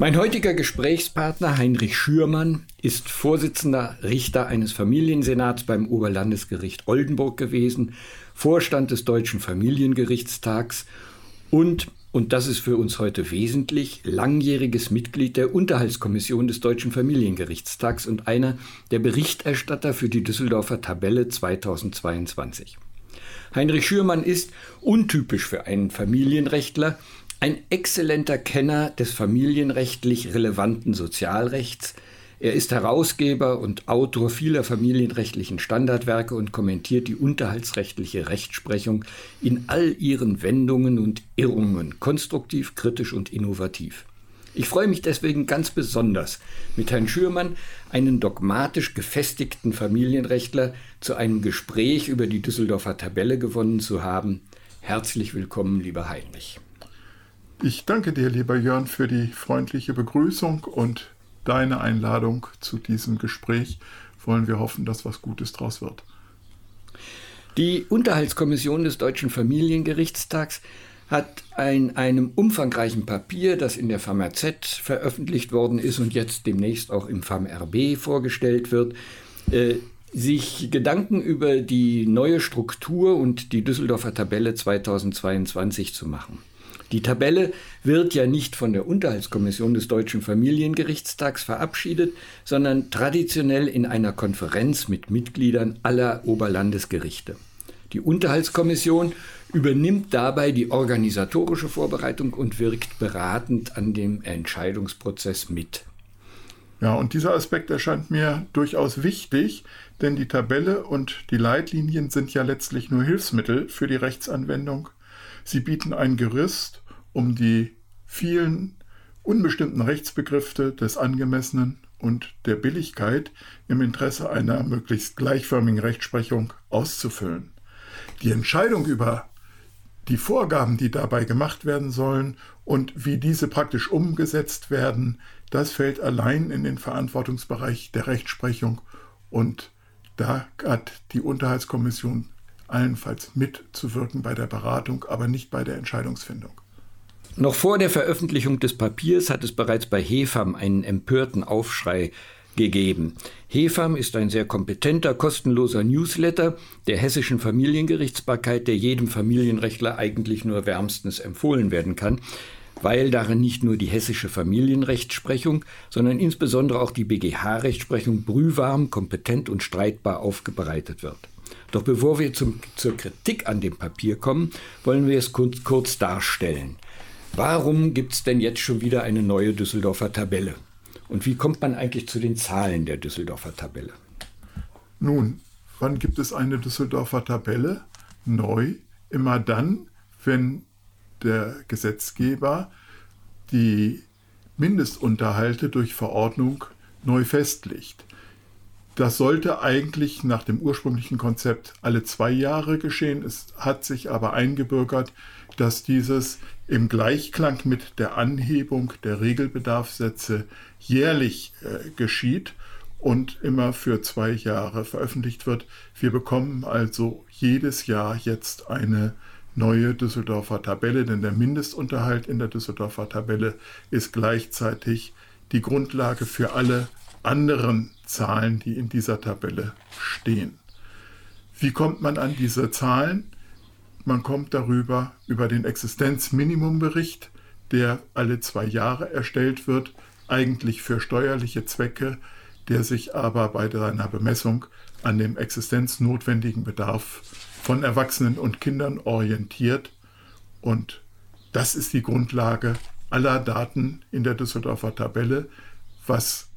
Mein heutiger Gesprächspartner Heinrich Schürmann ist Vorsitzender Richter eines Familiensenats beim Oberlandesgericht Oldenburg gewesen, Vorstand des Deutschen Familiengerichtstags und, und das ist für uns heute wesentlich, langjähriges Mitglied der Unterhaltskommission des Deutschen Familiengerichtstags und einer der Berichterstatter für die Düsseldorfer Tabelle 2022. Heinrich Schürmann ist, untypisch für einen Familienrechtler, ein exzellenter Kenner des familienrechtlich relevanten Sozialrechts. Er ist Herausgeber und Autor vieler familienrechtlichen Standardwerke und kommentiert die unterhaltsrechtliche Rechtsprechung in all ihren Wendungen und Irrungen, konstruktiv, kritisch und innovativ. Ich freue mich deswegen ganz besonders, mit Herrn Schürmann einen dogmatisch gefestigten Familienrechtler zu einem Gespräch über die Düsseldorfer Tabelle gewonnen zu haben. Herzlich willkommen, lieber Heinrich. Ich danke dir, lieber Jörn, für die freundliche Begrüßung und deine Einladung zu diesem Gespräch. Wollen wir hoffen, dass was Gutes draus wird. Die Unterhaltskommission des Deutschen Familiengerichtstags hat in einem umfangreichen Papier, das in der FAMRZ veröffentlicht worden ist und jetzt demnächst auch im FAMRB vorgestellt wird, äh, sich Gedanken über die neue Struktur und die Düsseldorfer Tabelle 2022 zu machen. Die Tabelle wird ja nicht von der Unterhaltskommission des Deutschen Familiengerichtstags verabschiedet, sondern traditionell in einer Konferenz mit Mitgliedern aller Oberlandesgerichte. Die Unterhaltskommission übernimmt dabei die organisatorische Vorbereitung und wirkt beratend an dem Entscheidungsprozess mit. Ja, und dieser Aspekt erscheint mir durchaus wichtig, denn die Tabelle und die Leitlinien sind ja letztlich nur Hilfsmittel für die Rechtsanwendung Sie bieten ein Gerüst, um die vielen unbestimmten Rechtsbegriffe des Angemessenen und der Billigkeit im Interesse einer möglichst gleichförmigen Rechtsprechung auszufüllen. Die Entscheidung über die Vorgaben, die dabei gemacht werden sollen und wie diese praktisch umgesetzt werden, das fällt allein in den Verantwortungsbereich der Rechtsprechung und da hat die Unterhaltskommission allenfalls mitzuwirken bei der Beratung, aber nicht bei der Entscheidungsfindung. Noch vor der Veröffentlichung des Papiers hat es bereits bei Hefam einen empörten Aufschrei gegeben. Hefam ist ein sehr kompetenter, kostenloser Newsletter der hessischen Familiengerichtsbarkeit, der jedem Familienrechtler eigentlich nur wärmstens empfohlen werden kann, weil darin nicht nur die hessische Familienrechtsprechung, sondern insbesondere auch die BGH-Rechtsprechung brühwarm, kompetent und streitbar aufbereitet wird. Doch bevor wir zum, zur Kritik an dem Papier kommen, wollen wir es kurz, kurz darstellen. Warum gibt es denn jetzt schon wieder eine neue Düsseldorfer Tabelle? Und wie kommt man eigentlich zu den Zahlen der Düsseldorfer Tabelle? Nun, wann gibt es eine Düsseldorfer Tabelle? Neu, immer dann, wenn der Gesetzgeber die Mindestunterhalte durch Verordnung neu festlegt. Das sollte eigentlich nach dem ursprünglichen Konzept alle zwei Jahre geschehen. Es hat sich aber eingebürgert, dass dieses im Gleichklang mit der Anhebung der Regelbedarfssätze jährlich äh, geschieht und immer für zwei Jahre veröffentlicht wird. Wir bekommen also jedes Jahr jetzt eine neue Düsseldorfer Tabelle, denn der Mindestunterhalt in der Düsseldorfer Tabelle ist gleichzeitig die Grundlage für alle anderen Zahlen, die in dieser Tabelle stehen. Wie kommt man an diese Zahlen? Man kommt darüber über den Existenzminimumbericht, der alle zwei Jahre erstellt wird, eigentlich für steuerliche Zwecke, der sich aber bei seiner Bemessung an dem existenznotwendigen Bedarf von Erwachsenen und Kindern orientiert. Und das ist die Grundlage aller Daten in der Düsseldorfer Tabelle. Was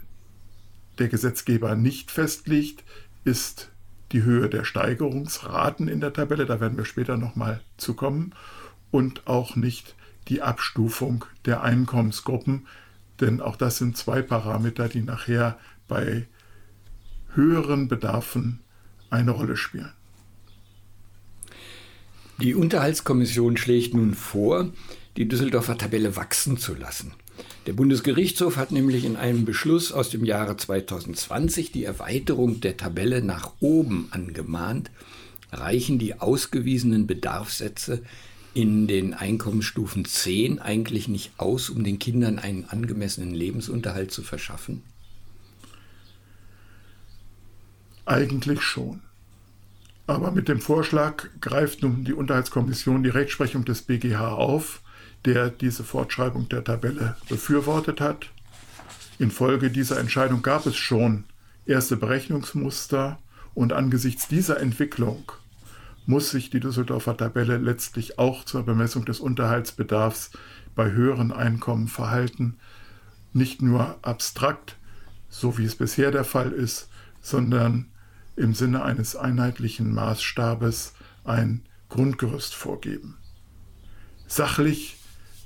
der Gesetzgeber nicht festlegt, ist die Höhe der Steigerungsraten in der Tabelle, da werden wir später nochmal zu kommen, und auch nicht die Abstufung der Einkommensgruppen, denn auch das sind zwei Parameter, die nachher bei höheren Bedarfen eine Rolle spielen. Die Unterhaltskommission schlägt nun vor, die Düsseldorfer Tabelle wachsen zu lassen. Der Bundesgerichtshof hat nämlich in einem Beschluss aus dem Jahre 2020 die Erweiterung der Tabelle nach oben angemahnt. Reichen die ausgewiesenen Bedarfssätze in den Einkommensstufen 10 eigentlich nicht aus, um den Kindern einen angemessenen Lebensunterhalt zu verschaffen? Eigentlich schon. Aber mit dem Vorschlag greift nun die Unterhaltskommission die Rechtsprechung des BGH auf, der diese Fortschreibung der Tabelle befürwortet hat. Infolge dieser Entscheidung gab es schon erste Berechnungsmuster und angesichts dieser Entwicklung muss sich die Düsseldorfer Tabelle letztlich auch zur Bemessung des Unterhaltsbedarfs bei höheren Einkommen verhalten, nicht nur abstrakt, so wie es bisher der Fall ist, sondern im Sinne eines einheitlichen Maßstabes ein Grundgerüst vorgeben. Sachlich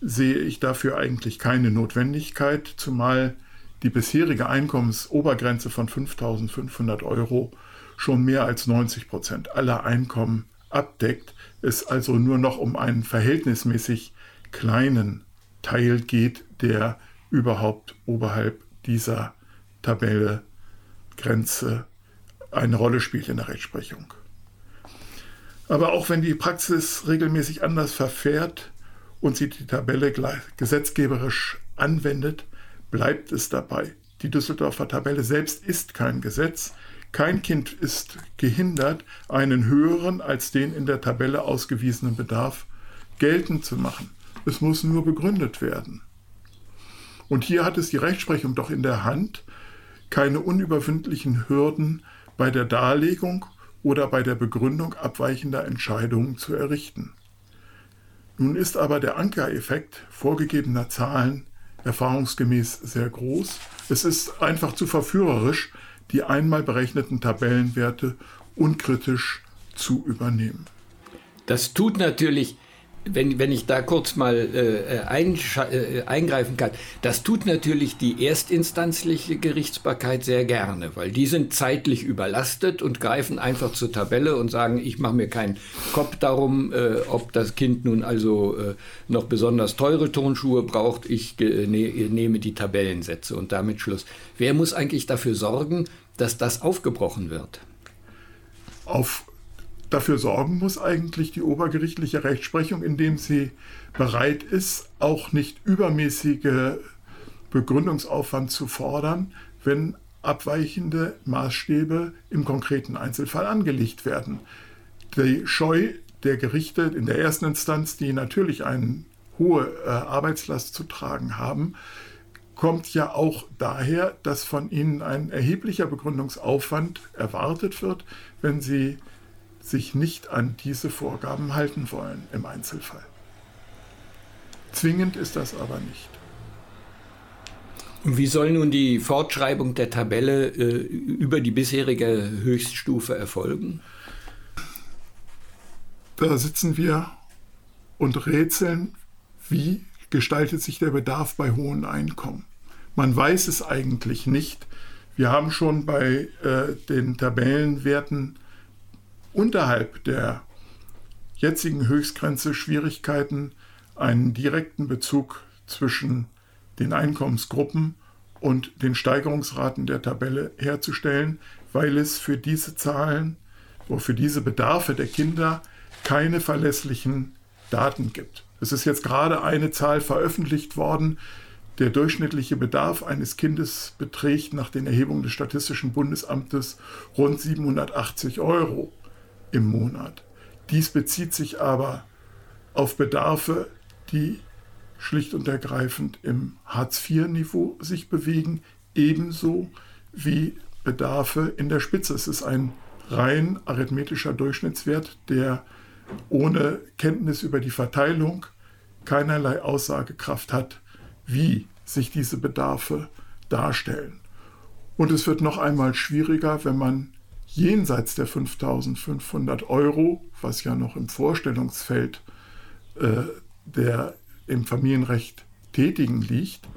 sehe ich dafür eigentlich keine Notwendigkeit, zumal die bisherige Einkommensobergrenze von 5.500 Euro schon mehr als 90 Prozent aller Einkommen abdeckt, es also nur noch um einen verhältnismäßig kleinen Teil geht, der überhaupt oberhalb dieser Tabelle Grenze eine Rolle spielt in der Rechtsprechung. Aber auch wenn die Praxis regelmäßig anders verfährt und sie die Tabelle gesetzgeberisch anwendet, bleibt es dabei. Die Düsseldorfer Tabelle selbst ist kein Gesetz. Kein Kind ist gehindert, einen höheren als den in der Tabelle ausgewiesenen Bedarf geltend zu machen. Es muss nur begründet werden. Und hier hat es die Rechtsprechung doch in der Hand, keine unüberwindlichen Hürden bei der Darlegung oder bei der Begründung abweichender Entscheidungen zu errichten. Nun ist aber der Ankereffekt vorgegebener Zahlen erfahrungsgemäß sehr groß. Es ist einfach zu verführerisch, die einmal berechneten Tabellenwerte unkritisch zu übernehmen. Das tut natürlich wenn, wenn ich da kurz mal äh, äh, eingreifen kann, das tut natürlich die erstinstanzliche Gerichtsbarkeit sehr gerne, weil die sind zeitlich überlastet und greifen einfach zur Tabelle und sagen, ich mache mir keinen Kopf darum, äh, ob das Kind nun also äh, noch besonders teure Tonschuhe braucht, ich ne, nehme die Tabellensätze und damit Schluss. Wer muss eigentlich dafür sorgen, dass das aufgebrochen wird? Auf dafür sorgen muss eigentlich die obergerichtliche Rechtsprechung, indem sie bereit ist, auch nicht übermäßige Begründungsaufwand zu fordern, wenn abweichende Maßstäbe im konkreten Einzelfall angelegt werden. Die Scheu der Gerichte in der ersten Instanz, die natürlich eine hohe äh, Arbeitslast zu tragen haben, kommt ja auch daher, dass von ihnen ein erheblicher Begründungsaufwand erwartet wird, wenn sie sich nicht an diese Vorgaben halten wollen im Einzelfall. Zwingend ist das aber nicht. Und wie soll nun die Fortschreibung der Tabelle äh, über die bisherige Höchststufe erfolgen? Da sitzen wir und rätseln, wie gestaltet sich der Bedarf bei hohen Einkommen. Man weiß es eigentlich nicht. Wir haben schon bei äh, den Tabellenwerten unterhalb der jetzigen Höchstgrenze Schwierigkeiten, einen direkten Bezug zwischen den Einkommensgruppen und den Steigerungsraten der Tabelle herzustellen, weil es für diese Zahlen für diese Bedarfe der Kinder keine verlässlichen Daten gibt. Es ist jetzt gerade eine Zahl veröffentlicht worden. Der durchschnittliche Bedarf eines Kindes beträgt nach den Erhebungen des Statistischen Bundesamtes rund 780 Euro im Monat. Dies bezieht sich aber auf Bedarfe, die schlicht und ergreifend im Hartz-IV-Niveau sich bewegen, ebenso wie Bedarfe in der Spitze. Es ist ein rein arithmetischer Durchschnittswert, der ohne Kenntnis über die Verteilung keinerlei Aussagekraft hat, wie sich diese Bedarfe darstellen. Und es wird noch einmal schwieriger, wenn man jenseits der 5500 Euro, was ja noch im Vorstellungsfeld äh, der im Familienrecht Tätigen liegt,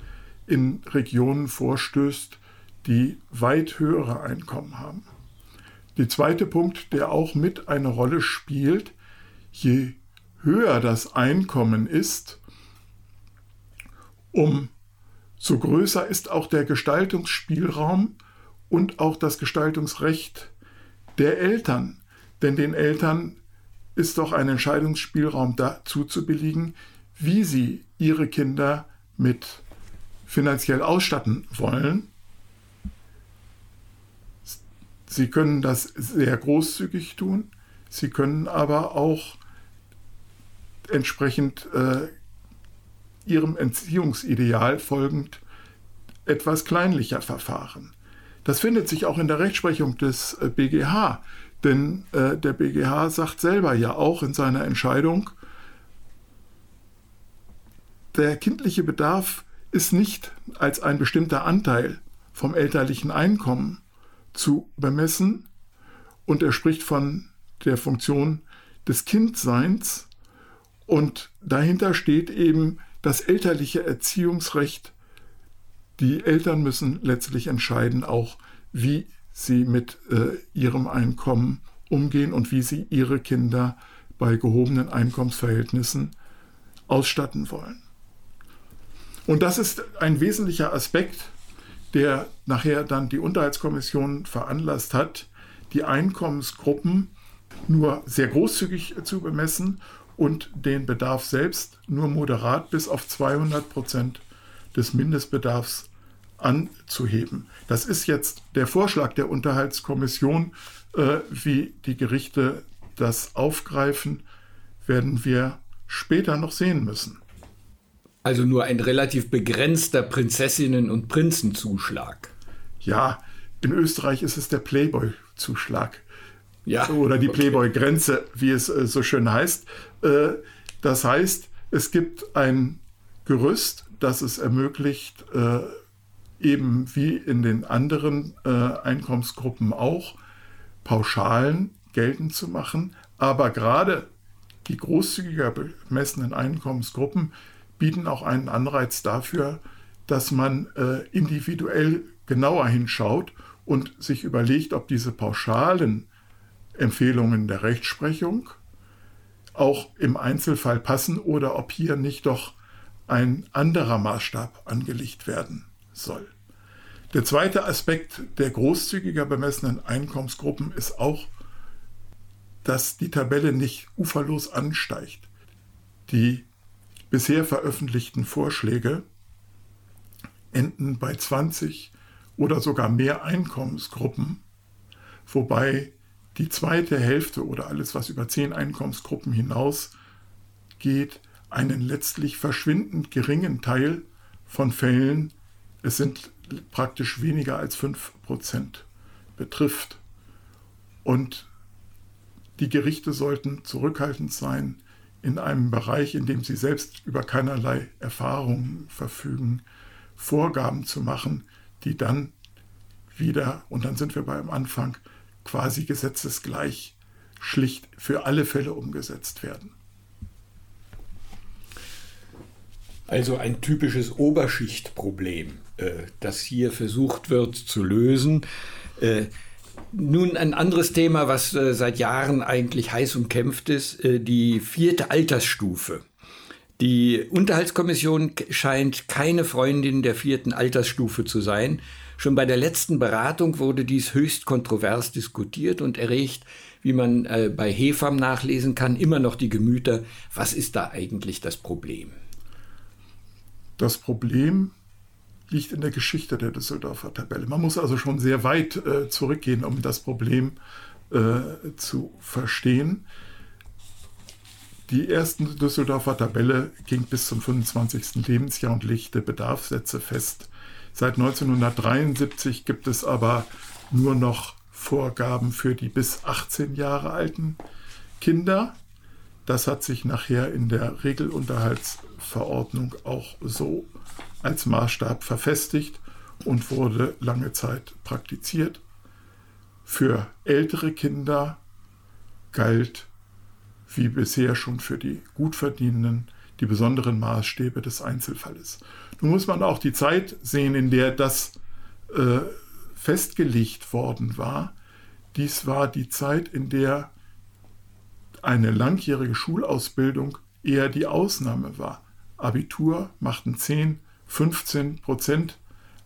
in Regionen vorstößt, die weit höhere Einkommen haben. Der zweite Punkt, der auch mit eine Rolle spielt, je höher das Einkommen ist, umso größer ist auch der Gestaltungsspielraum und auch das Gestaltungsrecht der Eltern. Denn den Eltern ist doch ein Entscheidungsspielraum dazu zu billigen, wie sie ihre Kinder mit finanziell ausstatten wollen. Sie können das sehr großzügig tun, sie können aber auch entsprechend äh, ihrem Entziehungsideal folgend etwas kleinlicher verfahren. Das findet sich auch in der Rechtsprechung des BGH, äh, denn äh, der BGH sagt selber ja auch in seiner Entscheidung, der kindliche Bedarf ist nicht als ein bestimmter Anteil vom elterlichen Einkommen zu bemessen und er spricht von der Funktion des Kindseins und dahinter steht eben das elterliche Erziehungsrecht. Die Eltern müssen letztlich entscheiden auch, wie sie mit äh, ihrem Einkommen umgehen und wie sie ihre Kinder bei gehobenen Einkommensverhältnissen ausstatten wollen. Und das ist ein wesentlicher Aspekt, der nachher dann die Unterhaltskommission veranlasst hat, die Einkommensgruppen nur sehr großzügig zu bemessen und den Bedarf selbst nur moderat bis auf 200 Prozent des Mindestbedarfs anzuheben. Das ist jetzt der Vorschlag der Unterhaltskommission. Äh, wie die Gerichte das aufgreifen, werden wir später noch sehen müssen. Also nur ein relativ begrenzter Prinzessinnen- und Prinzenzuschlag. Ja, in Österreich ist es der Playboy-Zuschlag. Ja. Oder die Playboy-Grenze, wie es äh, so schön heißt. Äh, das heißt, es gibt ein Gerüst, das es ermöglicht, äh, eben wie in den anderen äh, Einkommensgruppen auch, Pauschalen geltend zu machen. Aber gerade die großzügiger bemessenen Einkommensgruppen bieten auch einen Anreiz dafür, dass man äh, individuell genauer hinschaut und sich überlegt, ob diese pauschalen Empfehlungen der Rechtsprechung auch im Einzelfall passen oder ob hier nicht doch ein anderer Maßstab angelegt werden soll. Der zweite Aspekt der großzügiger bemessenen Einkommensgruppen ist auch, dass die Tabelle nicht uferlos ansteigt. Die bisher veröffentlichten Vorschläge enden bei 20 oder sogar mehr Einkommensgruppen, wobei die zweite Hälfte oder alles, was über zehn Einkommensgruppen hinaus geht, einen letztlich verschwindend geringen Teil von Fällen, es sind praktisch weniger als 5% betrifft. Und die Gerichte sollten zurückhaltend sein, in einem Bereich, in dem sie selbst über keinerlei Erfahrungen verfügen, Vorgaben zu machen, die dann wieder, und dann sind wir beim Anfang, quasi gesetzesgleich schlicht für alle Fälle umgesetzt werden. Also ein typisches Oberschichtproblem, das hier versucht wird zu lösen. Äh, nun ein anderes Thema, was äh, seit Jahren eigentlich heiß umkämpft ist, äh, die vierte Altersstufe. Die Unterhaltskommission scheint keine Freundin der vierten Altersstufe zu sein. Schon bei der letzten Beratung wurde dies höchst kontrovers diskutiert und erregt, wie man äh, bei Hefam nachlesen kann, immer noch die Gemüter. Was ist da eigentlich das Problem? Das Problem liegt in der Geschichte der Düsseldorfer Tabelle. Man muss also schon sehr weit äh, zurückgehen, um das Problem äh, zu verstehen. Die ersten Düsseldorfer Tabelle ging bis zum 25. Lebensjahr und legte Bedarfssätze fest. Seit 1973 gibt es aber nur noch Vorgaben für die bis 18 Jahre alten Kinder. Das hat sich nachher in der Regelunterhaltsverordnung auch so als Maßstab verfestigt und wurde lange Zeit praktiziert. Für ältere Kinder galt wie bisher schon für die Gutverdienenden die besonderen Maßstäbe des Einzelfalles. Nun muss man auch die Zeit sehen, in der das äh, festgelegt worden war. Dies war die Zeit, in der eine langjährige Schulausbildung eher die Ausnahme war. Abitur machten 10, 15 Prozent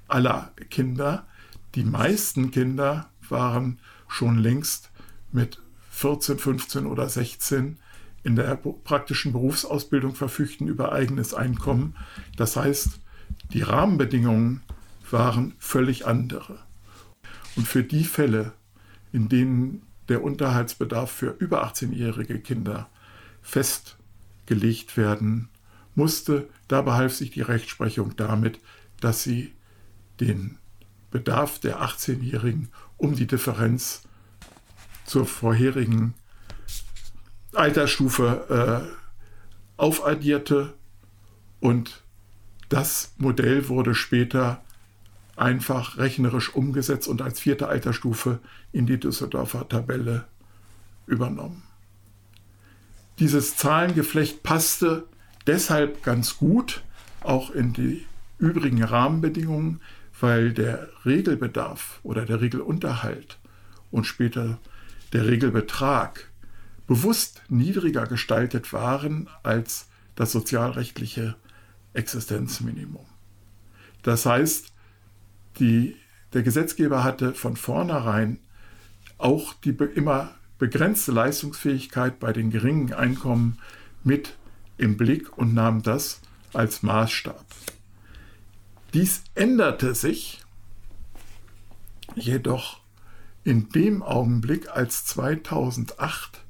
aller Kinder. Die meisten Kinder waren schon längst mit 14, 15 oder 16 in der praktischen Berufsausbildung verfügten über eigenes Einkommen. Das heißt, die Rahmenbedingungen waren völlig andere. Und für die Fälle, in denen der Unterhaltsbedarf für über 18-jährige Kinder festgelegt werden musste, da behalf sich die Rechtsprechung damit, dass sie den Bedarf der 18-Jährigen um die Differenz zur vorherigen Altersstufe äh, aufaddierte und das Modell wurde später einfach rechnerisch umgesetzt und als vierte Altersstufe in die Düsseldorfer Tabelle übernommen. Dieses Zahlengeflecht passte deshalb ganz gut auch in die übrigen Rahmenbedingungen, weil der Regelbedarf oder der Regelunterhalt und später der Regelbetrag bewusst niedriger gestaltet waren als das sozialrechtliche Existenzminimum. Das heißt, die, der Gesetzgeber hatte von vornherein auch die immer begrenzte Leistungsfähigkeit bei den geringen Einkommen mit im Blick und nahm das als Maßstab. Dies änderte sich jedoch in dem Augenblick, als 2008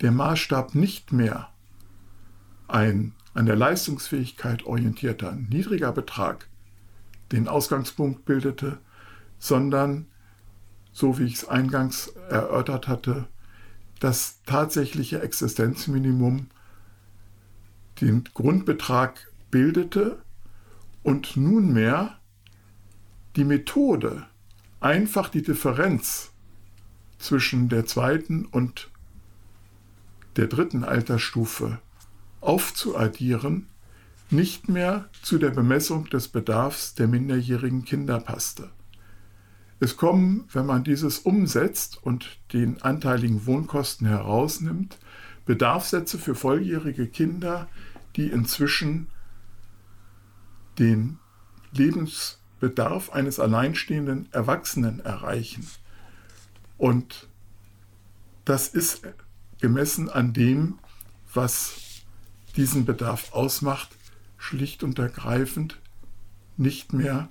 der Maßstab nicht mehr ein an der Leistungsfähigkeit orientierter niedriger Betrag den Ausgangspunkt bildete, sondern, so wie ich es eingangs erörtert hatte, das tatsächliche Existenzminimum den Grundbetrag bildete und nunmehr die Methode, einfach die Differenz zwischen der zweiten und der dritten Altersstufe aufzuaddieren, nicht mehr zu der Bemessung des Bedarfs der minderjährigen Kinder passte. Es kommen, wenn man dieses umsetzt und den anteiligen Wohnkosten herausnimmt, Bedarfssätze für volljährige Kinder, die inzwischen den Lebensbedarf eines alleinstehenden Erwachsenen erreichen. Und das ist gemessen an dem, was diesen Bedarf ausmacht, schlicht und ergreifend nicht mehr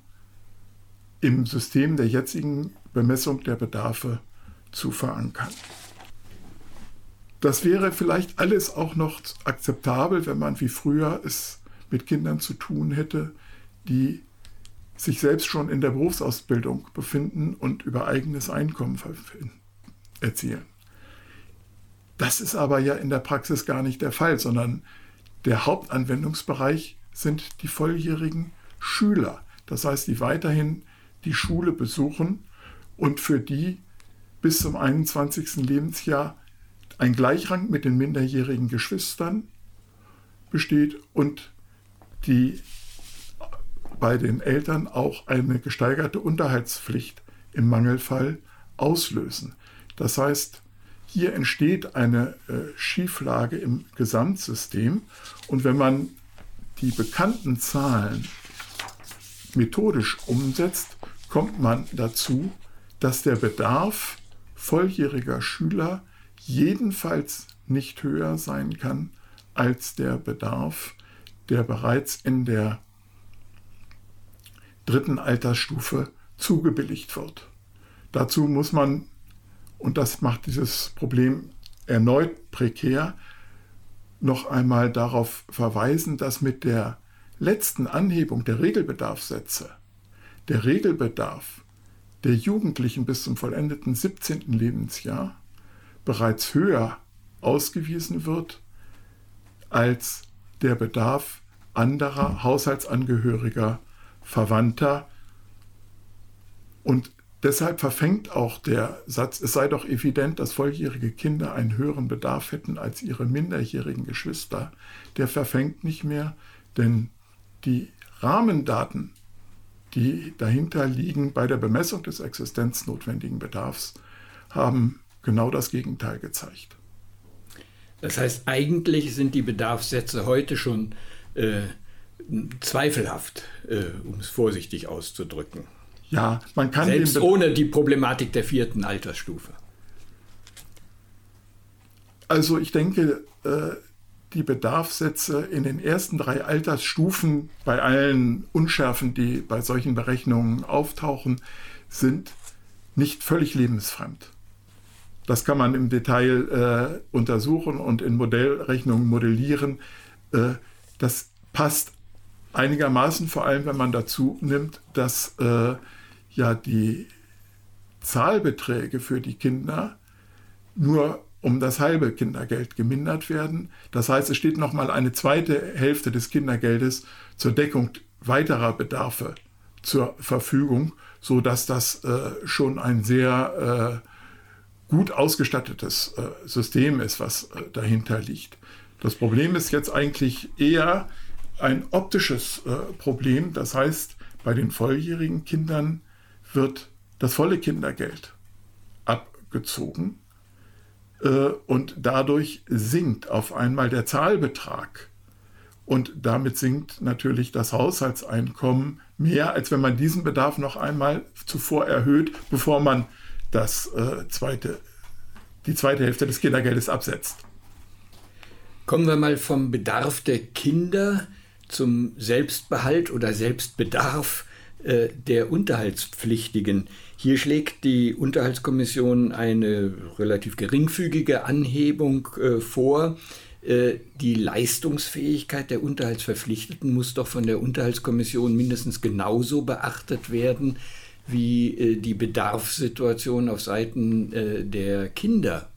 im System der jetzigen Bemessung der Bedarfe zu verankern. Das wäre vielleicht alles auch noch akzeptabel, wenn man wie früher es mit Kindern zu tun hätte, die sich selbst schon in der Berufsausbildung befinden und über eigenes Einkommen erzielen. Das ist aber ja in der Praxis gar nicht der Fall, sondern der Hauptanwendungsbereich sind die volljährigen Schüler. Das heißt, die weiterhin die Schule besuchen und für die bis zum 21. Lebensjahr ein Gleichrang mit den minderjährigen Geschwistern besteht und die bei den Eltern auch eine gesteigerte Unterhaltspflicht im Mangelfall auslösen. Das heißt, hier entsteht eine äh, Schieflage im Gesamtsystem und wenn man die bekannten Zahlen methodisch umsetzt, kommt man dazu, dass der Bedarf volljähriger Schüler jedenfalls nicht höher sein kann als der Bedarf, der bereits in der dritten Altersstufe zugebilligt wird. Dazu muss man und das macht dieses Problem erneut prekär, noch einmal darauf verweisen, dass mit der letzten Anhebung der Regelbedarfssätze der Regelbedarf der Jugendlichen bis zum vollendeten 17. Lebensjahr bereits höher ausgewiesen wird als der Bedarf anderer Haushaltsangehöriger, Verwandter und Deshalb verfängt auch der Satz, es sei doch evident, dass volljährige Kinder einen höheren Bedarf hätten als ihre minderjährigen Geschwister. Der verfängt nicht mehr, denn die Rahmendaten, die dahinter liegen bei der Bemessung des existenznotwendigen Bedarfs, haben genau das Gegenteil gezeigt. Das heißt, eigentlich sind die Bedarfssätze heute schon äh, zweifelhaft, äh, um es vorsichtig auszudrücken. Ja, man kann selbst ohne die Problematik der vierten Altersstufe. Also ich denke, äh, die Bedarfssätze in den ersten drei Altersstufen bei allen Unschärfen, die bei solchen Berechnungen auftauchen, sind nicht völlig lebensfremd. Das kann man im Detail äh, untersuchen und in Modellrechnungen modellieren. Äh, das passt einigermaßen, vor allem wenn man dazu nimmt, dass äh, ja die Zahlbeträge für die Kinder nur um das halbe Kindergeld gemindert werden. Das heißt, es steht nochmal eine zweite Hälfte des Kindergeldes zur Deckung weiterer Bedarfe zur Verfügung, sodass das äh, schon ein sehr äh, gut ausgestattetes äh, System ist, was äh, dahinter liegt. Das Problem ist jetzt eigentlich eher ein optisches äh, Problem. Das heißt, bei den volljährigen Kindern wird das volle Kindergeld abgezogen äh, und dadurch sinkt auf einmal der Zahlbetrag. Und damit sinkt natürlich das Haushaltseinkommen mehr, als wenn man diesen Bedarf noch einmal zuvor erhöht, bevor man das, äh, zweite, die zweite Hälfte des Kindergeldes absetzt. Kommen wir mal vom Bedarf der Kinder zum Selbstbehalt oder Selbstbedarf äh, der Unterhaltspflichtigen. Hier schlägt die Unterhaltskommission eine relativ geringfügige Anhebung äh, vor. Äh, die Leistungsfähigkeit der Unterhaltsverpflichteten muss doch von der Unterhaltskommission mindestens genauso beachtet werden wie äh, die Bedarfssituation auf Seiten äh, der Kinder.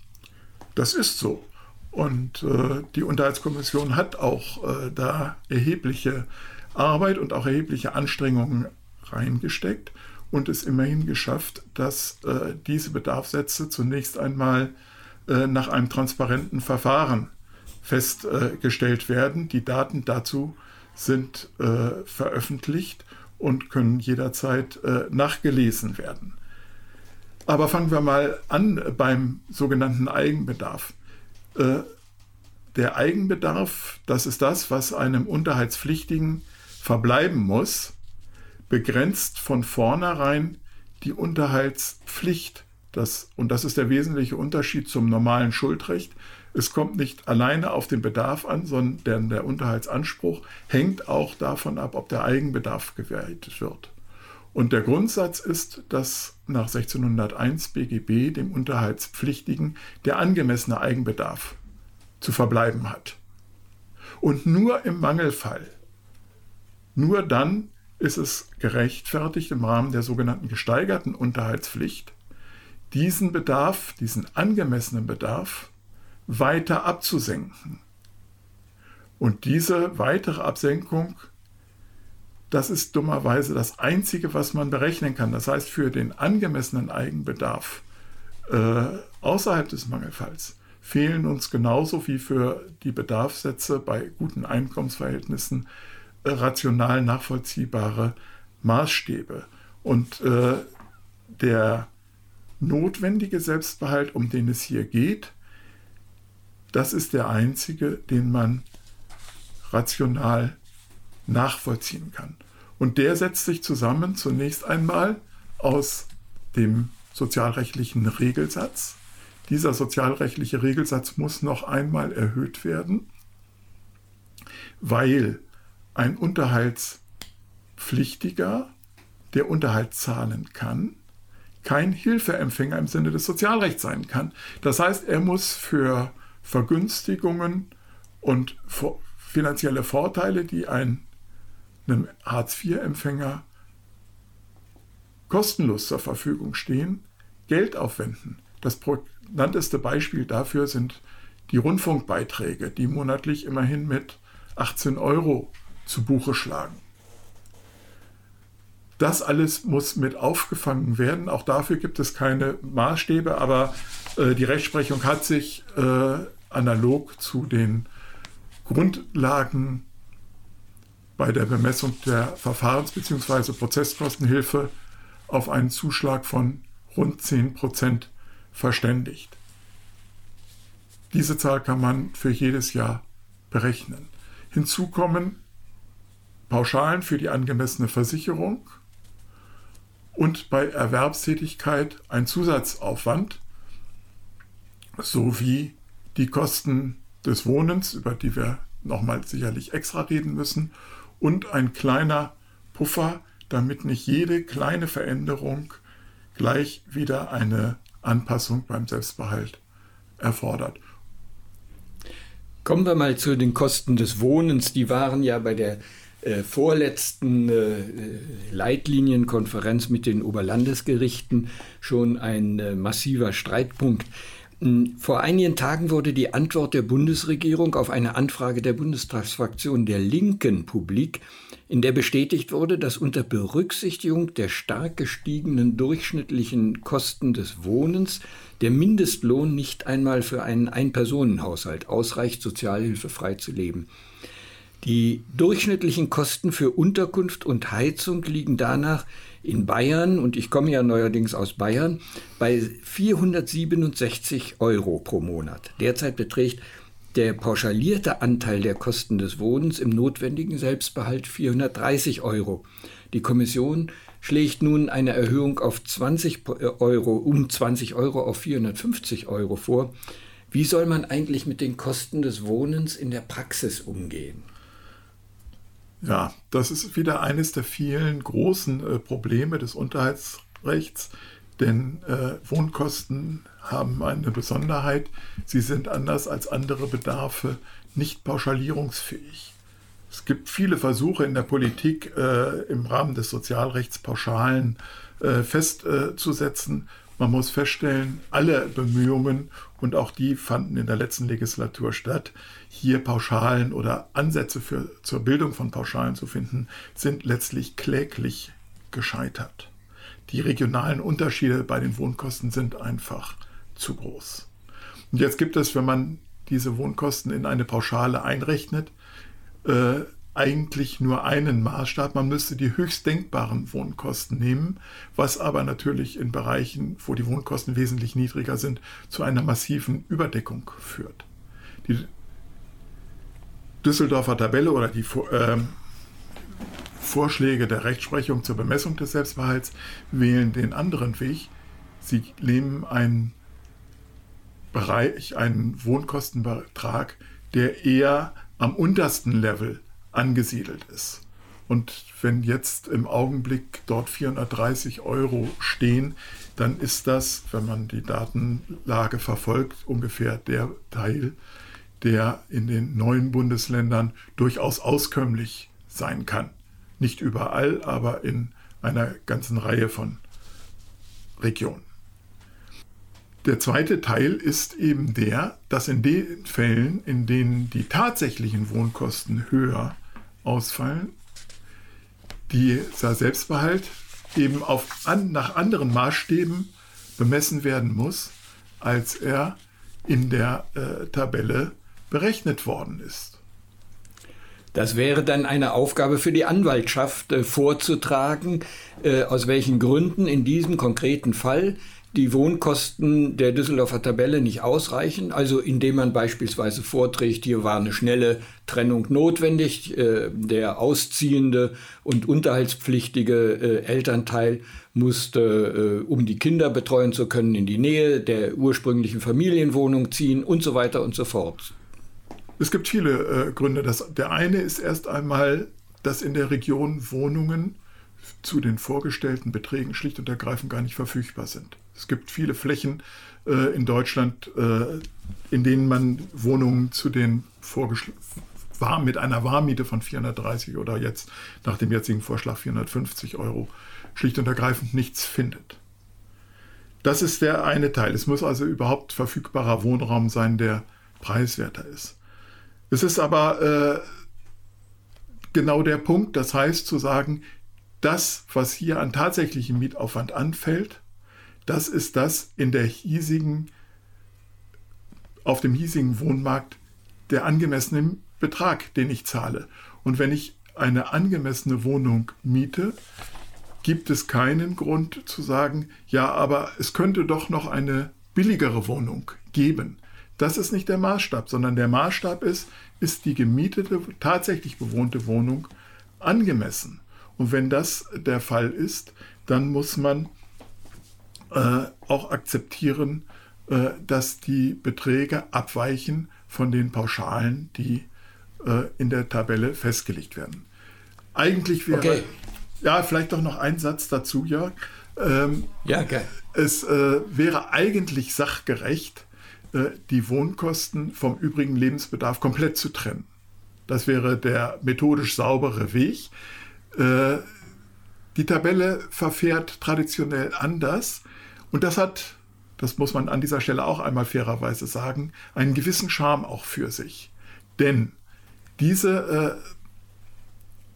Das ist so. Und äh, die Unterhaltskommission hat auch äh, da erhebliche Arbeit und auch erhebliche Anstrengungen reingesteckt und es immerhin geschafft, dass äh, diese Bedarfssätze zunächst einmal äh, nach einem transparenten Verfahren festgestellt werden. Die Daten dazu sind veröffentlicht und können jederzeit äh, nachgelesen werden. Aber fangen wir mal an beim sogenannten Eigenbedarf. Äh, der Eigenbedarf, das ist das, was einem Unterhaltspflichtigen verbleiben muss, begrenzt von vornherein die Unterhaltspflicht. Das, und das ist der wesentliche Unterschied zum normalen Schuldrecht. Es kommt nicht alleine auf den Bedarf an, sondern der Unterhaltsanspruch hängt auch davon ab, ob der Eigenbedarf gewährt wird. Und der Grundsatz ist, dass nach 1601 BGB dem Unterhaltspflichtigen der angemessene Eigenbedarf zu verbleiben hat. Und nur im Mangelfall, nur dann ist es gerechtfertigt im Rahmen der sogenannten gesteigerten Unterhaltspflicht, diesen Bedarf, diesen angemessenen Bedarf weiter abzusenken. Und diese weitere Absenkung, das ist dummerweise das Einzige, was man berechnen kann. Das heißt, für den angemessenen Eigenbedarf äh, außerhalb des Mangelfalls fehlen uns genauso wie für die Bedarfssätze bei guten Einkommensverhältnissen rational nachvollziehbare Maßstäbe. Und äh, der notwendige Selbstbehalt, um den es hier geht, das ist der einzige, den man rational nachvollziehen kann. Und der setzt sich zusammen zunächst einmal aus dem sozialrechtlichen Regelsatz. Dieser sozialrechtliche Regelsatz muss noch einmal erhöht werden, weil ein Unterhaltspflichtiger, der Unterhalt zahlen kann, kein Hilfeempfänger im Sinne des Sozialrechts sein kann. Das heißt, er muss für Vergünstigungen und finanzielle Vorteile, die ein, einem Hartz-IV-Empfänger kostenlos zur Verfügung stehen, Geld aufwenden. Das prägnanteste Beispiel dafür sind die Rundfunkbeiträge, die monatlich immerhin mit 18 Euro zu Buche schlagen. Das alles muss mit aufgefangen werden. Auch dafür gibt es keine Maßstäbe, aber äh, die Rechtsprechung hat sich äh, analog zu den Grundlagen bei der Bemessung der Verfahrens- bzw. Prozesskostenhilfe auf einen Zuschlag von rund 10 Prozent verständigt. Diese Zahl kann man für jedes Jahr berechnen. Hinzu kommen Pauschalen für die angemessene Versicherung und bei Erwerbstätigkeit ein Zusatzaufwand sowie die Kosten des Wohnens, über die wir nochmal sicherlich extra reden müssen, und ein kleiner Puffer, damit nicht jede kleine Veränderung gleich wieder eine Anpassung beim Selbstbehalt erfordert. Kommen wir mal zu den Kosten des Wohnens. Die waren ja bei der äh, vorletzten äh, Leitlinienkonferenz mit den Oberlandesgerichten schon ein äh, massiver Streitpunkt. Hm, vor einigen Tagen wurde die Antwort der Bundesregierung auf eine Anfrage der Bundestagsfraktion der Linken publik, in der bestätigt wurde, dass unter Berücksichtigung der stark gestiegenen durchschnittlichen Kosten des Wohnens der Mindestlohn nicht einmal für einen Einpersonenhaushalt ausreicht, sozialhilfefrei zu leben. Die durchschnittlichen Kosten für Unterkunft und Heizung liegen danach in Bayern, und ich komme ja neuerdings aus Bayern, bei 467 Euro pro Monat. Derzeit beträgt der pauschalierte Anteil der Kosten des Wohnens im notwendigen Selbstbehalt 430 Euro. Die Kommission schlägt nun eine Erhöhung auf 20 Euro, um 20 Euro auf 450 Euro vor. Wie soll man eigentlich mit den Kosten des Wohnens in der Praxis umgehen? Ja, das ist wieder eines der vielen großen äh, Probleme des Unterhaltsrechts, denn äh, Wohnkosten haben eine Besonderheit. Sie sind anders als andere Bedarfe nicht pauschalierungsfähig. Es gibt viele Versuche in der Politik äh, im Rahmen des Sozialrechts Pauschalen äh, festzusetzen. Man muss feststellen, alle Bemühungen und auch die fanden in der letzten Legislatur statt, hier Pauschalen oder Ansätze für, zur Bildung von Pauschalen zu finden, sind letztlich kläglich gescheitert. Die regionalen Unterschiede bei den Wohnkosten sind einfach zu groß. Und jetzt gibt es, wenn man diese Wohnkosten in eine Pauschale einrechnet, äh, eigentlich nur einen Maßstab. Man müsste die höchst denkbaren Wohnkosten nehmen, was aber natürlich in Bereichen, wo die Wohnkosten wesentlich niedriger sind, zu einer massiven Überdeckung führt. Die Düsseldorfer Tabelle oder die äh, Vorschläge der Rechtsprechung zur Bemessung des Selbstbehalts wählen den anderen Weg. Sie nehmen einen Bereich, einen Wohnkostenbetrag, der eher am untersten Level angesiedelt ist. Und wenn jetzt im Augenblick dort 430 Euro stehen, dann ist das, wenn man die Datenlage verfolgt, ungefähr der Teil, der in den neuen Bundesländern durchaus auskömmlich sein kann. Nicht überall, aber in einer ganzen Reihe von Regionen. Der zweite Teil ist eben der, dass in den Fällen, in denen die tatsächlichen Wohnkosten höher ausfallen, dieser Selbstbehalt eben auf an, nach anderen Maßstäben bemessen werden muss, als er in der äh, Tabelle berechnet worden ist. Das wäre dann eine Aufgabe für die Anwaltschaft äh, vorzutragen, äh, aus welchen Gründen in diesem konkreten Fall die Wohnkosten der Düsseldorfer Tabelle nicht ausreichen, also indem man beispielsweise vorträgt, hier war eine schnelle Trennung notwendig, äh, der ausziehende und unterhaltspflichtige äh, Elternteil musste, äh, um die Kinder betreuen zu können, in die Nähe der ursprünglichen Familienwohnung ziehen und so weiter und so fort. Es gibt viele Gründe. Das, der eine ist erst einmal, dass in der Region Wohnungen zu den vorgestellten Beträgen schlicht und ergreifend gar nicht verfügbar sind. Es gibt viele Flächen äh, in Deutschland, äh, in denen man Wohnungen zu den war mit einer Warmmiete von 430 oder jetzt nach dem jetzigen Vorschlag 450 Euro schlicht und ergreifend nichts findet. Das ist der eine Teil. Es muss also überhaupt verfügbarer Wohnraum sein, der preiswerter ist. Es ist aber äh, genau der Punkt, das heißt zu sagen, das, was hier an tatsächlichem Mietaufwand anfällt, das ist das in der hiesigen, auf dem hiesigen Wohnmarkt der angemessene Betrag, den ich zahle. Und wenn ich eine angemessene Wohnung miete, gibt es keinen Grund zu sagen, ja, aber es könnte doch noch eine billigere Wohnung geben. Das ist nicht der Maßstab, sondern der Maßstab ist, ist die gemietete, tatsächlich bewohnte Wohnung angemessen. Und wenn das der Fall ist, dann muss man äh, auch akzeptieren, äh, dass die Beträge abweichen von den Pauschalen, die äh, in der Tabelle festgelegt werden. Eigentlich wäre, okay. ja, vielleicht doch noch ein Satz dazu, Jörg. Ähm, ja, geil. Es äh, wäre eigentlich sachgerecht, äh, die Wohnkosten vom übrigen Lebensbedarf komplett zu trennen. Das wäre der methodisch saubere Weg. Äh, die Tabelle verfährt traditionell anders und das hat, das muss man an dieser Stelle auch einmal fairerweise sagen, einen gewissen Charme auch für sich. Denn diese äh,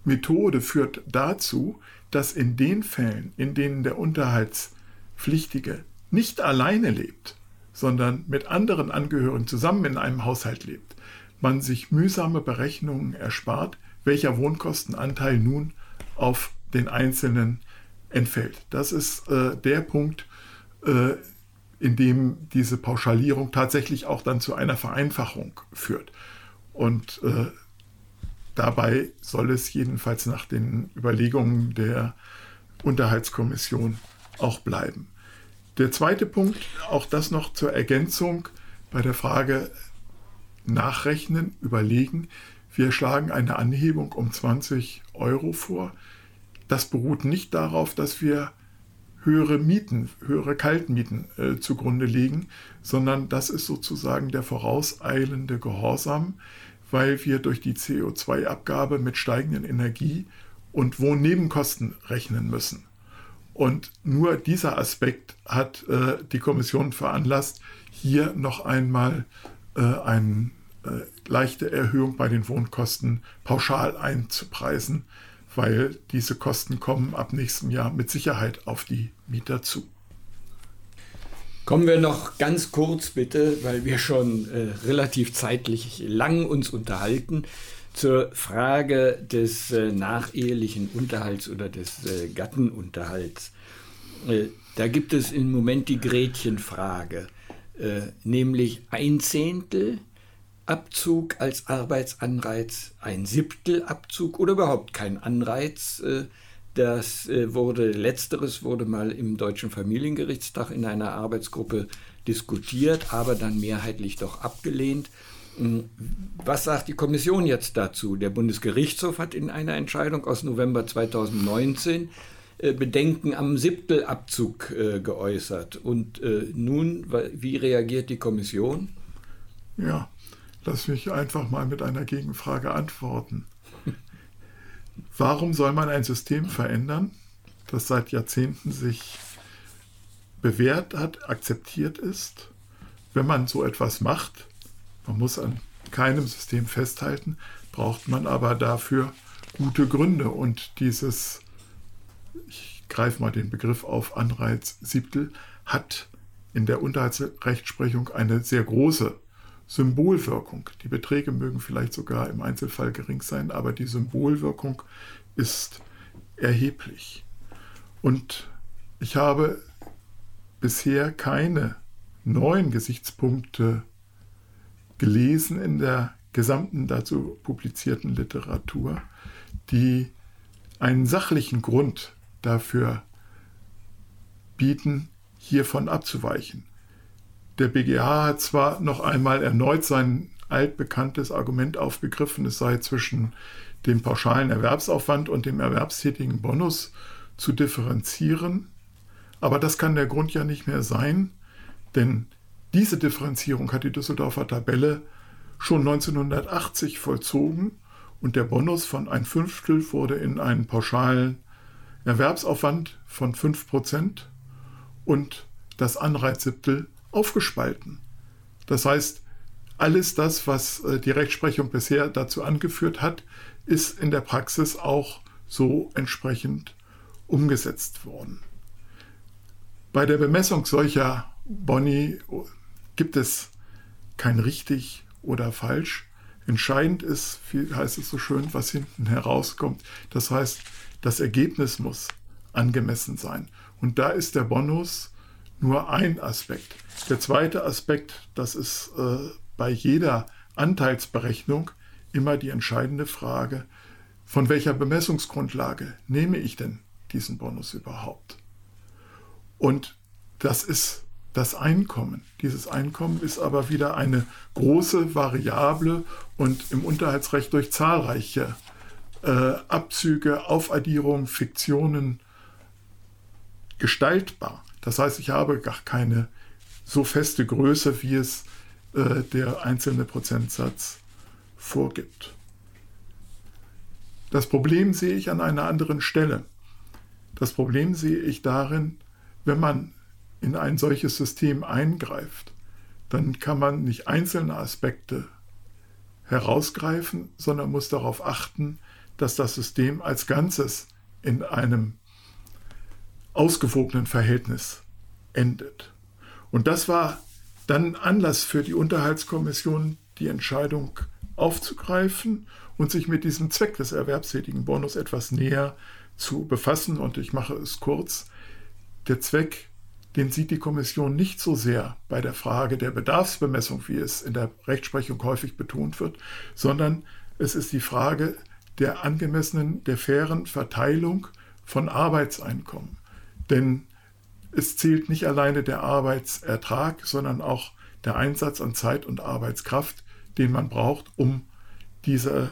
Methode führt dazu, dass in den Fällen, in denen der Unterhaltspflichtige nicht alleine lebt, sondern mit anderen Angehörigen zusammen in einem Haushalt lebt, man sich mühsame Berechnungen erspart, welcher Wohnkostenanteil nun auf den Einzelnen entfällt. Das ist äh, der Punkt, äh, in dem diese Pauschalierung tatsächlich auch dann zu einer Vereinfachung führt. Und äh, dabei soll es jedenfalls nach den Überlegungen der Unterhaltskommission auch bleiben. Der zweite Punkt, auch das noch zur Ergänzung bei der Frage nachrechnen, überlegen. Wir schlagen eine Anhebung um 20 Euro vor. Das beruht nicht darauf, dass wir höhere Mieten, höhere Kaltmieten äh, zugrunde legen, sondern das ist sozusagen der vorauseilende Gehorsam, weil wir durch die CO2-Abgabe mit steigenden Energie- und Wohnnebenkosten rechnen müssen. Und nur dieser Aspekt hat äh, die Kommission veranlasst, hier noch einmal äh, eine äh, leichte Erhöhung bei den Wohnkosten pauschal einzupreisen, weil diese Kosten kommen ab nächstem Jahr mit Sicherheit auf die Mieter zu. Kommen wir noch ganz kurz bitte, weil wir schon äh, relativ zeitlich lang uns unterhalten, zur Frage des äh, nachehelichen Unterhalts oder des äh, Gattenunterhalts. Äh, da gibt es im Moment die Gretchenfrage, äh, nämlich ein Zehntel Abzug als Arbeitsanreiz, ein Siebtel Abzug oder überhaupt kein Anreiz. Äh, das äh, wurde, letzteres wurde mal im Deutschen Familiengerichtstag in einer Arbeitsgruppe diskutiert, aber dann mehrheitlich doch abgelehnt. Hm, was sagt die Kommission jetzt dazu? Der Bundesgerichtshof hat in einer Entscheidung aus November 2019 äh, Bedenken am Siebtelabzug geäußert. Und nun, wie reagiert die Kommission? Ja, Lass mich einfach mal mit einer Gegenfrage antworten. Warum soll man ein System verändern, das seit Jahrzehnten sich bewährt hat, akzeptiert ist, wenn man so etwas macht? Man muss an keinem System festhalten, braucht man aber dafür gute Gründe. Und dieses, ich greife mal den Begriff auf, Anreiz Siebtel, hat in der Unterhaltsrechtsprechung eine sehr große Symbolwirkung. Die Beträge mögen vielleicht sogar im Einzelfall gering sein, aber die Symbolwirkung ist erheblich. Und ich habe bisher keine neuen Gesichtspunkte gelesen in der gesamten dazu publizierten Literatur, die einen sachlichen Grund dafür bieten, hiervon abzuweichen. Der BGH hat zwar noch einmal erneut sein altbekanntes Argument aufgegriffen, es sei zwischen dem pauschalen Erwerbsaufwand und dem erwerbstätigen Bonus zu differenzieren, aber das kann der Grund ja nicht mehr sein, denn diese Differenzierung hat die Düsseldorfer Tabelle schon 1980 vollzogen und der Bonus von ein Fünftel wurde in einen pauschalen Erwerbsaufwand von 5% und das Anreizsiebtel aufgespalten. Das heißt, alles das, was äh, die Rechtsprechung bisher dazu angeführt hat, ist in der Praxis auch so entsprechend umgesetzt worden. Bei der Bemessung solcher Boni gibt es kein richtig oder falsch. Entscheidend ist, wie heißt es so schön, was hinten herauskommt. Das heißt, das Ergebnis muss angemessen sein. Und da ist der Bonus nur ein Aspekt. Der zweite Aspekt, das ist äh, bei jeder Anteilsberechnung immer die entscheidende Frage, von welcher Bemessungsgrundlage nehme ich denn diesen Bonus überhaupt? Und das ist das Einkommen. Dieses Einkommen ist aber wieder eine große Variable und im Unterhaltsrecht durch zahlreiche äh, Abzüge, Aufaddierungen, Fiktionen gestaltbar. Das heißt, ich habe gar keine so feste Größe, wie es äh, der einzelne Prozentsatz vorgibt. Das Problem sehe ich an einer anderen Stelle. Das Problem sehe ich darin, wenn man in ein solches System eingreift, dann kann man nicht einzelne Aspekte herausgreifen, sondern muss darauf achten, dass das System als Ganzes in einem ausgewogenen Verhältnis endet. Und das war dann Anlass für die Unterhaltskommission, die Entscheidung aufzugreifen und sich mit diesem Zweck des erwerbstätigen Bonus etwas näher zu befassen. Und ich mache es kurz. Der Zweck, den sieht die Kommission nicht so sehr bei der Frage der Bedarfsbemessung, wie es in der Rechtsprechung häufig betont wird, sondern es ist die Frage der angemessenen, der fairen Verteilung von Arbeitseinkommen. Denn es zählt nicht alleine der Arbeitsertrag, sondern auch der Einsatz an Zeit und Arbeitskraft, den man braucht, um diesen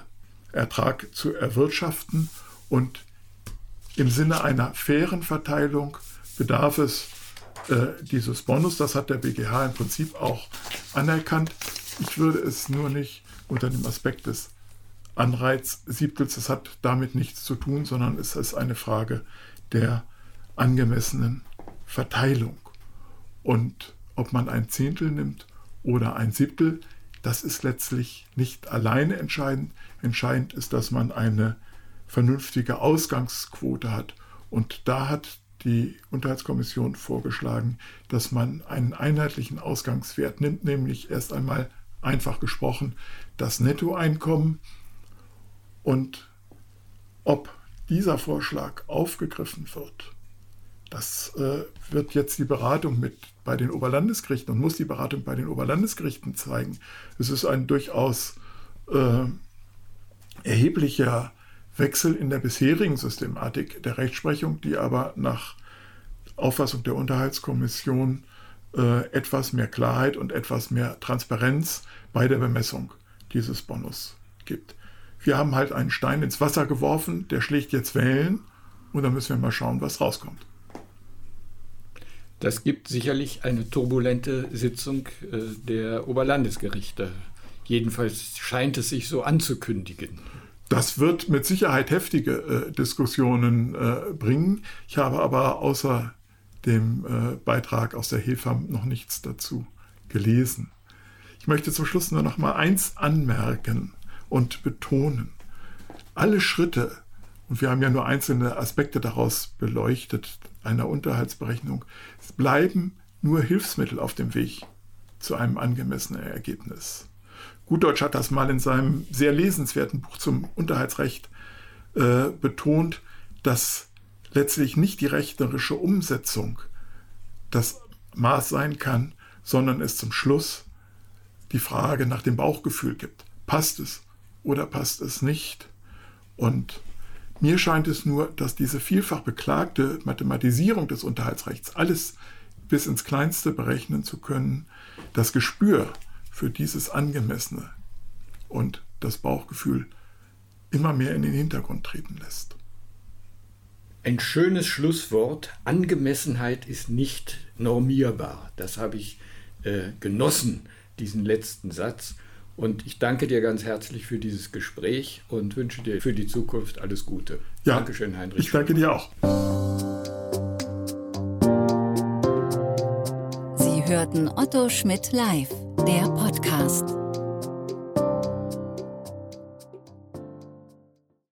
Ertrag zu erwirtschaften. Und im Sinne einer fairen Verteilung bedarf es äh, dieses Bonus. Das hat der BGH im Prinzip auch anerkannt. Ich würde es nur nicht unter dem Aspekt des Anreizsiebtels, das hat damit nichts zu tun, sondern es ist eine Frage der angemessenen Verteilung. Und ob man ein Zehntel nimmt oder ein Siebtel, das ist letztlich nicht alleine entscheidend. Entscheidend ist, dass man eine vernünftige Ausgangsquote hat. Und da hat die Unterhaltskommission vorgeschlagen, dass man einen einheitlichen Ausgangswert nimmt, nämlich erst einmal einfach gesprochen das Nettoeinkommen und ob dieser Vorschlag aufgegriffen wird das äh, wird jetzt die Beratung mit bei den Oberlandesgerichten und muss die Beratung bei den Oberlandesgerichten zeigen. Es ist ein durchaus äh, erheblicher Wechsel in der bisherigen Systematik der Rechtsprechung, die aber nach Auffassung der Unterhaltskommission äh, etwas mehr Klarheit und etwas mehr Transparenz bei der Bemessung dieses Bonus gibt. Wir haben halt einen Stein ins Wasser geworfen, der schlägt jetzt Wellen und dann müssen wir mal schauen, was rauskommt. Das gibt sicherlich eine turbulente Sitzung äh, der Oberlandesgerichte. Jedenfalls scheint es sich so anzukündigen. Das wird mit Sicherheit heftige äh, Diskussionen äh, bringen. Ich habe aber außer dem Beitrag aus der HEFAM noch nichts dazu gelesen. Ich möchte zum Schluss nur noch mal eins anmerken und betonen. Alle Schritte, und wir haben ja nur einzelne Aspekte daraus beleuchtet, einer Unterhaltsberechnung, bleiben nur Hilfsmittel auf dem Weg zu einem angemessenen Ergebnis. Gutdeutsch hat das mal in seinem sehr lesenswerten Buch zum Unterhaltsrecht äh, betont, dass letztlich nicht die rechnerische Umsetzung das Maß sein kann, sondern es zum Schluss die Frage nach dem Bauchgefühl gibt. Passt es oder passt es nicht? Und mir scheint es nur, dass diese vielfach beklagte Mathematisierung des Unterhaltsrechts, alles bis ins Kleinste berechnen zu können, das Gespür für dieses Angemessene und das Bauchgefühl immer mehr in den Hintergrund treten lässt. Ein schönes Schlusswort. Angemessenheit ist nicht normierbar. Das habe ich äh, genossen, diesen letzten Satz. Und ich danke dir ganz herzlich für dieses Gespräch und wünsche dir für die Zukunft alles Gute. Ja, Dankeschön, Heinrich. Ich danke dir auch. Sie hörten Otto Schmidt live, der Podcast.